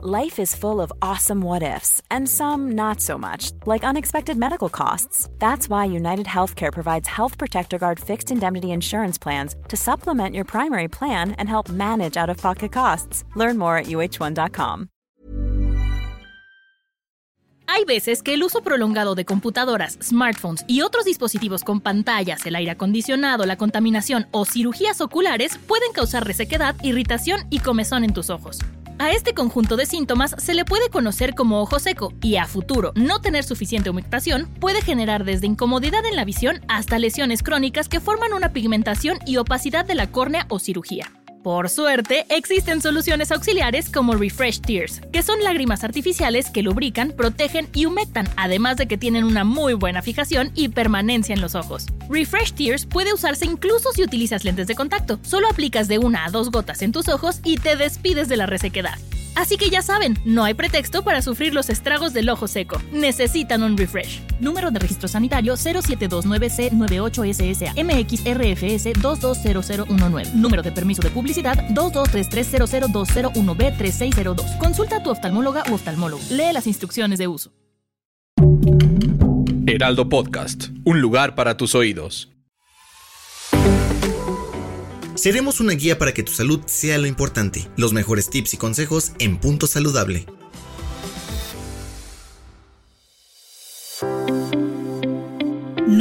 Life is full of awesome what ifs, and some not so much, like unexpected medical costs. That's why United Healthcare provides Health Protector Guard fixed indemnity insurance plans to supplement your primary plan and help manage out of pocket costs. Learn more at uh1.com. Hay veces que el uso prolongado de computadoras, smartphones y otros dispositivos con pantallas, el aire acondicionado, la contaminación o cirugías oculares pueden causar resequedad, irritación y comezón en tus ojos. A este conjunto de síntomas se le puede conocer como ojo seco y a futuro no tener suficiente humectación puede generar desde incomodidad en la visión hasta lesiones crónicas que forman una pigmentación y opacidad de la córnea o cirugía. Por suerte, existen soluciones auxiliares como Refresh Tears, que son lágrimas artificiales que lubrican, protegen y humectan, además de que tienen una muy buena fijación y permanencia en los ojos. Refresh Tears puede usarse incluso si utilizas lentes de contacto. Solo aplicas de una a dos gotas en tus ojos y te despides de la resequedad. Así que ya saben, no hay pretexto para sufrir los estragos del ojo seco. Necesitan un refresh. Número de registro sanitario 0729C98SSA MXRFS 220019. Número de permiso de publicidad 223300201B3602. Consulta a tu oftalmóloga u oftalmólogo. Lee las instrucciones de uso. Heraldo Podcast, un lugar para tus oídos. Seremos una guía para que tu salud sea lo importante. Los mejores tips y consejos en Punto Saludable.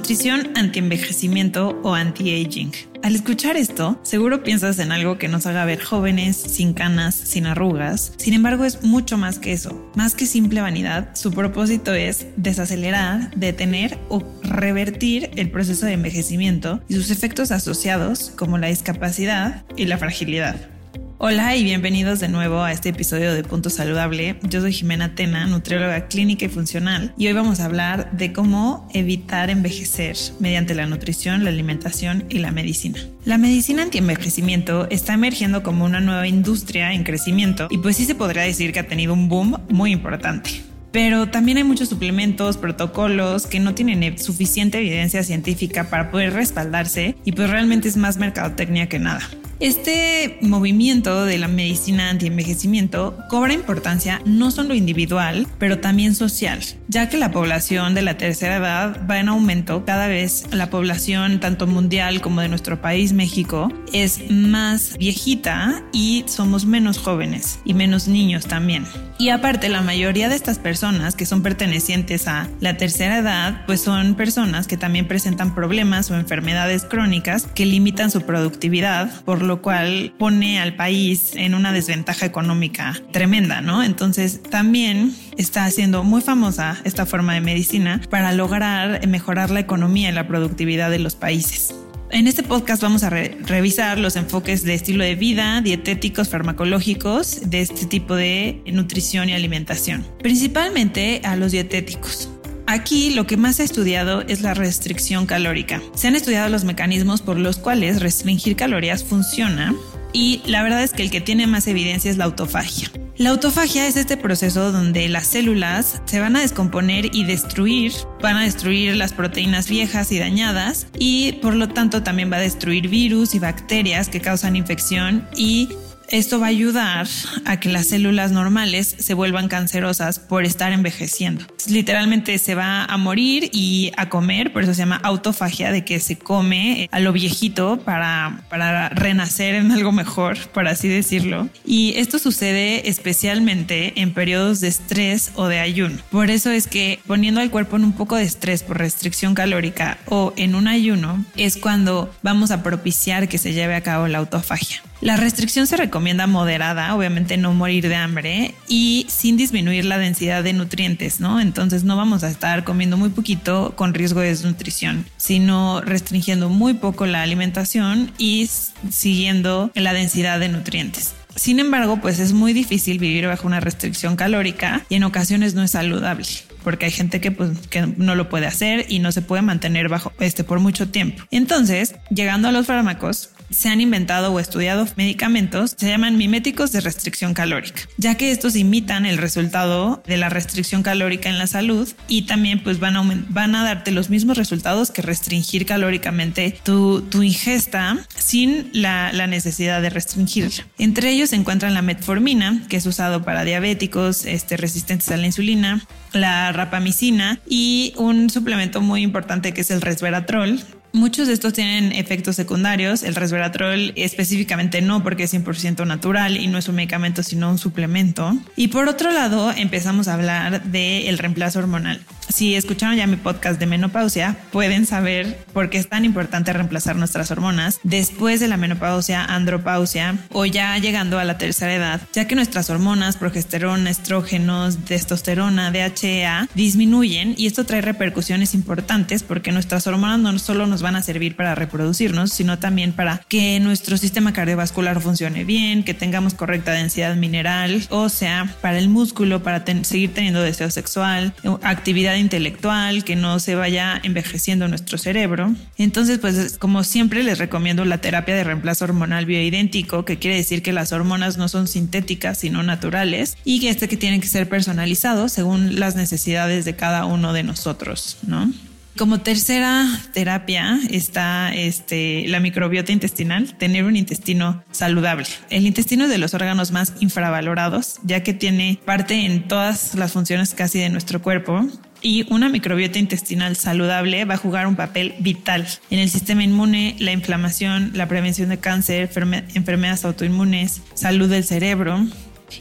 Nutrición anti-envejecimiento o anti-aging. Al escuchar esto, seguro piensas en algo que nos haga ver jóvenes, sin canas, sin arrugas. Sin embargo, es mucho más que eso. Más que simple vanidad, su propósito es desacelerar, detener o revertir el proceso de envejecimiento y sus efectos asociados como la discapacidad y la fragilidad. Hola y bienvenidos de nuevo a este episodio de Punto Saludable. Yo soy Jimena Tena, nutrióloga clínica y funcional, y hoy vamos a hablar de cómo evitar envejecer mediante la nutrición, la alimentación y la medicina. La medicina anti-envejecimiento está emergiendo como una nueva industria en crecimiento y pues sí se podría decir que ha tenido un boom muy importante. Pero también hay muchos suplementos, protocolos que no tienen suficiente evidencia científica para poder respaldarse y pues realmente es más mercadotecnia que nada. Este movimiento de la medicina anti-envejecimiento cobra importancia no solo individual, pero también social, ya que la población de la tercera edad va en aumento. Cada vez la población, tanto mundial como de nuestro país, México, es más viejita y somos menos jóvenes y menos niños también. Y aparte, la mayoría de estas personas que son pertenecientes a la tercera edad, pues son personas que también presentan problemas o enfermedades crónicas que limitan su productividad, por lo cual pone al país en una desventaja económica tremenda, ¿no? Entonces, también está haciendo muy famosa esta forma de medicina para lograr mejorar la economía y la productividad de los países. En este podcast vamos a revisar los enfoques de estilo de vida, dietéticos, farmacológicos de este tipo de nutrición y alimentación, principalmente a los dietéticos. Aquí lo que más se ha estudiado es la restricción calórica. Se han estudiado los mecanismos por los cuales restringir calorías funciona y la verdad es que el que tiene más evidencia es la autofagia. La autofagia es este proceso donde las células se van a descomponer y destruir, van a destruir las proteínas viejas y dañadas y por lo tanto también va a destruir virus y bacterias que causan infección y esto va a ayudar a que las células normales se vuelvan cancerosas por estar envejeciendo. Literalmente se va a morir y a comer, por eso se llama autofagia, de que se come a lo viejito para, para renacer en algo mejor, por así decirlo. Y esto sucede especialmente en periodos de estrés o de ayuno. Por eso es que poniendo al cuerpo en un poco de estrés por restricción calórica o en un ayuno es cuando vamos a propiciar que se lleve a cabo la autofagia. La restricción se recomienda moderada, obviamente no morir de hambre y sin disminuir la densidad de nutrientes, ¿no? Entonces no vamos a estar comiendo muy poquito con riesgo de desnutrición, sino restringiendo muy poco la alimentación y siguiendo la densidad de nutrientes. Sin embargo, pues es muy difícil vivir bajo una restricción calórica y en ocasiones no es saludable porque hay gente que, pues, que no lo puede hacer y no se puede mantener bajo este por mucho tiempo. Entonces, llegando a los fármacos, se han inventado o estudiado medicamentos, se llaman miméticos de restricción calórica, ya que estos imitan el resultado de la restricción calórica en la salud y también pues van a, van a darte los mismos resultados que restringir calóricamente tu, tu ingesta sin la, la necesidad de restringirla. Entre ellos se encuentran la metformina, que es usado para diabéticos este, resistentes a la insulina, la rapamicina y un suplemento muy importante que es el resveratrol, Muchos de estos tienen efectos secundarios, el resveratrol específicamente no porque es 100% natural y no es un medicamento sino un suplemento. Y por otro lado empezamos a hablar del reemplazo hormonal. Si escucharon ya mi podcast de menopausia, pueden saber por qué es tan importante reemplazar nuestras hormonas después de la menopausia, andropausia o ya llegando a la tercera edad, ya que nuestras hormonas, progesterona, estrógenos, testosterona, DHEA, disminuyen y esto trae repercusiones importantes porque nuestras hormonas no solo nos van a servir para reproducirnos, sino también para que nuestro sistema cardiovascular funcione bien, que tengamos correcta densidad mineral, o sea, para el músculo, para seguir teniendo deseo sexual, actividad intelectual, que no se vaya envejeciendo nuestro cerebro. Entonces, pues como siempre les recomiendo la terapia de reemplazo hormonal bioidéntico, que quiere decir que las hormonas no son sintéticas, sino naturales, y que este que tienen que ser personalizados según las necesidades de cada uno de nosotros, ¿no? Como tercera terapia está este, la microbiota intestinal, tener un intestino saludable. El intestino es de los órganos más infravalorados, ya que tiene parte en todas las funciones casi de nuestro cuerpo y una microbiota intestinal saludable va a jugar un papel vital en el sistema inmune, la inflamación, la prevención de cáncer, enfermedades autoinmunes, salud del cerebro,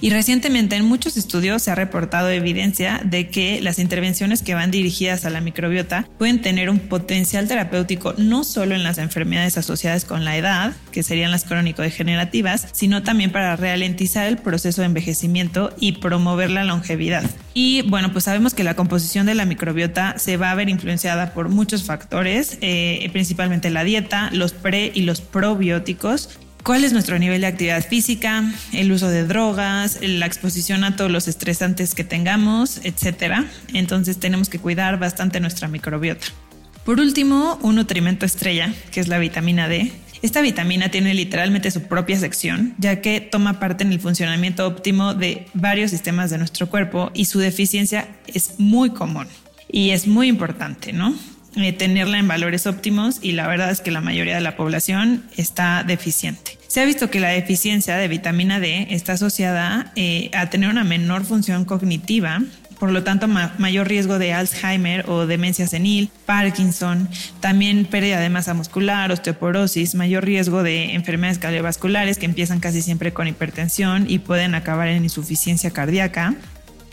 y recientemente en muchos estudios se ha reportado evidencia de que las intervenciones que van dirigidas a la microbiota pueden tener un potencial terapéutico no solo en las enfermedades asociadas con la edad, que serían las crónico-degenerativas, sino también para ralentizar el proceso de envejecimiento y promover la longevidad. Y bueno, pues sabemos que la composición de la microbiota se va a ver influenciada por muchos factores, eh, principalmente la dieta, los pre y los probióticos, cuál es nuestro nivel de actividad física, el uso de drogas, la exposición a todos los estresantes que tengamos, etc. Entonces tenemos que cuidar bastante nuestra microbiota. Por último, un nutrimento estrella, que es la vitamina D. Esta vitamina tiene literalmente su propia sección, ya que toma parte en el funcionamiento óptimo de varios sistemas de nuestro cuerpo y su deficiencia es muy común y es muy importante, ¿no? Eh, tenerla en valores óptimos y la verdad es que la mayoría de la población está deficiente. Se ha visto que la deficiencia de vitamina D está asociada eh, a tener una menor función cognitiva, por lo tanto mayor riesgo de Alzheimer o demencia senil, Parkinson, también pérdida de masa muscular, osteoporosis, mayor riesgo de enfermedades cardiovasculares que empiezan casi siempre con hipertensión y pueden acabar en insuficiencia cardíaca.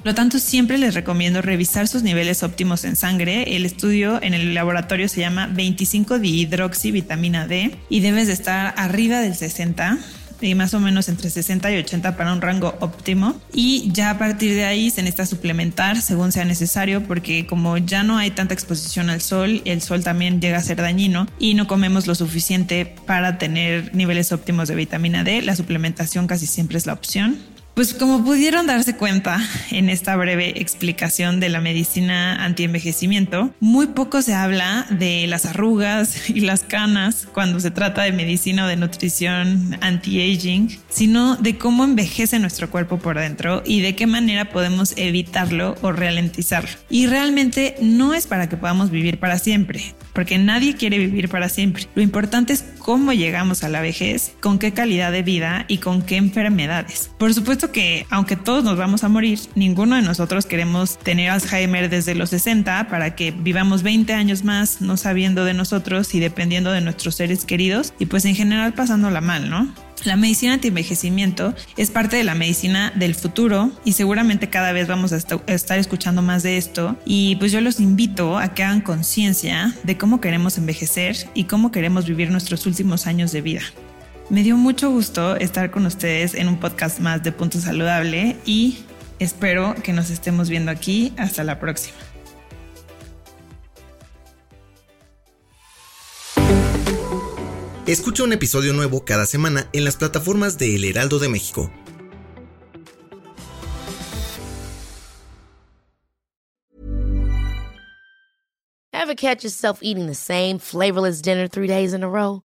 Lo tanto, siempre les recomiendo revisar sus niveles óptimos en sangre. El estudio en el laboratorio se llama 25 dihidroxivitamina D y debes de estar arriba del 60 y más o menos entre 60 y 80 para un rango óptimo. Y ya a partir de ahí se necesita suplementar según sea necesario, porque como ya no hay tanta exposición al sol, el sol también llega a ser dañino y no comemos lo suficiente para tener niveles óptimos de vitamina D, la suplementación casi siempre es la opción. Pues como pudieron darse cuenta en esta breve explicación de la medicina antienvejecimiento, muy poco se habla de las arrugas y las canas cuando se trata de medicina o de nutrición anti-aging, sino de cómo envejece nuestro cuerpo por dentro y de qué manera podemos evitarlo o ralentizarlo. Y realmente no es para que podamos vivir para siempre, porque nadie quiere vivir para siempre. Lo importante es cómo llegamos a la vejez, con qué calidad de vida y con qué enfermedades. Por supuesto que aunque todos nos vamos a morir, ninguno de nosotros queremos tener Alzheimer desde los 60 para que vivamos 20 años más no sabiendo de nosotros y dependiendo de nuestros seres queridos y pues en general pasándola mal, ¿no? La medicina anti-envejecimiento es parte de la medicina del futuro y seguramente cada vez vamos a estar escuchando más de esto y pues yo los invito a que hagan conciencia de cómo queremos envejecer y cómo queremos vivir nuestros últimos años de vida. Me dio mucho gusto estar con ustedes en un podcast más de Punto Saludable y espero que nos estemos viendo aquí. Hasta la próxima. Escucha un episodio nuevo cada semana en las plataformas de El Heraldo de México. Ever catch yourself eating the same flavorless dinner three days in a row?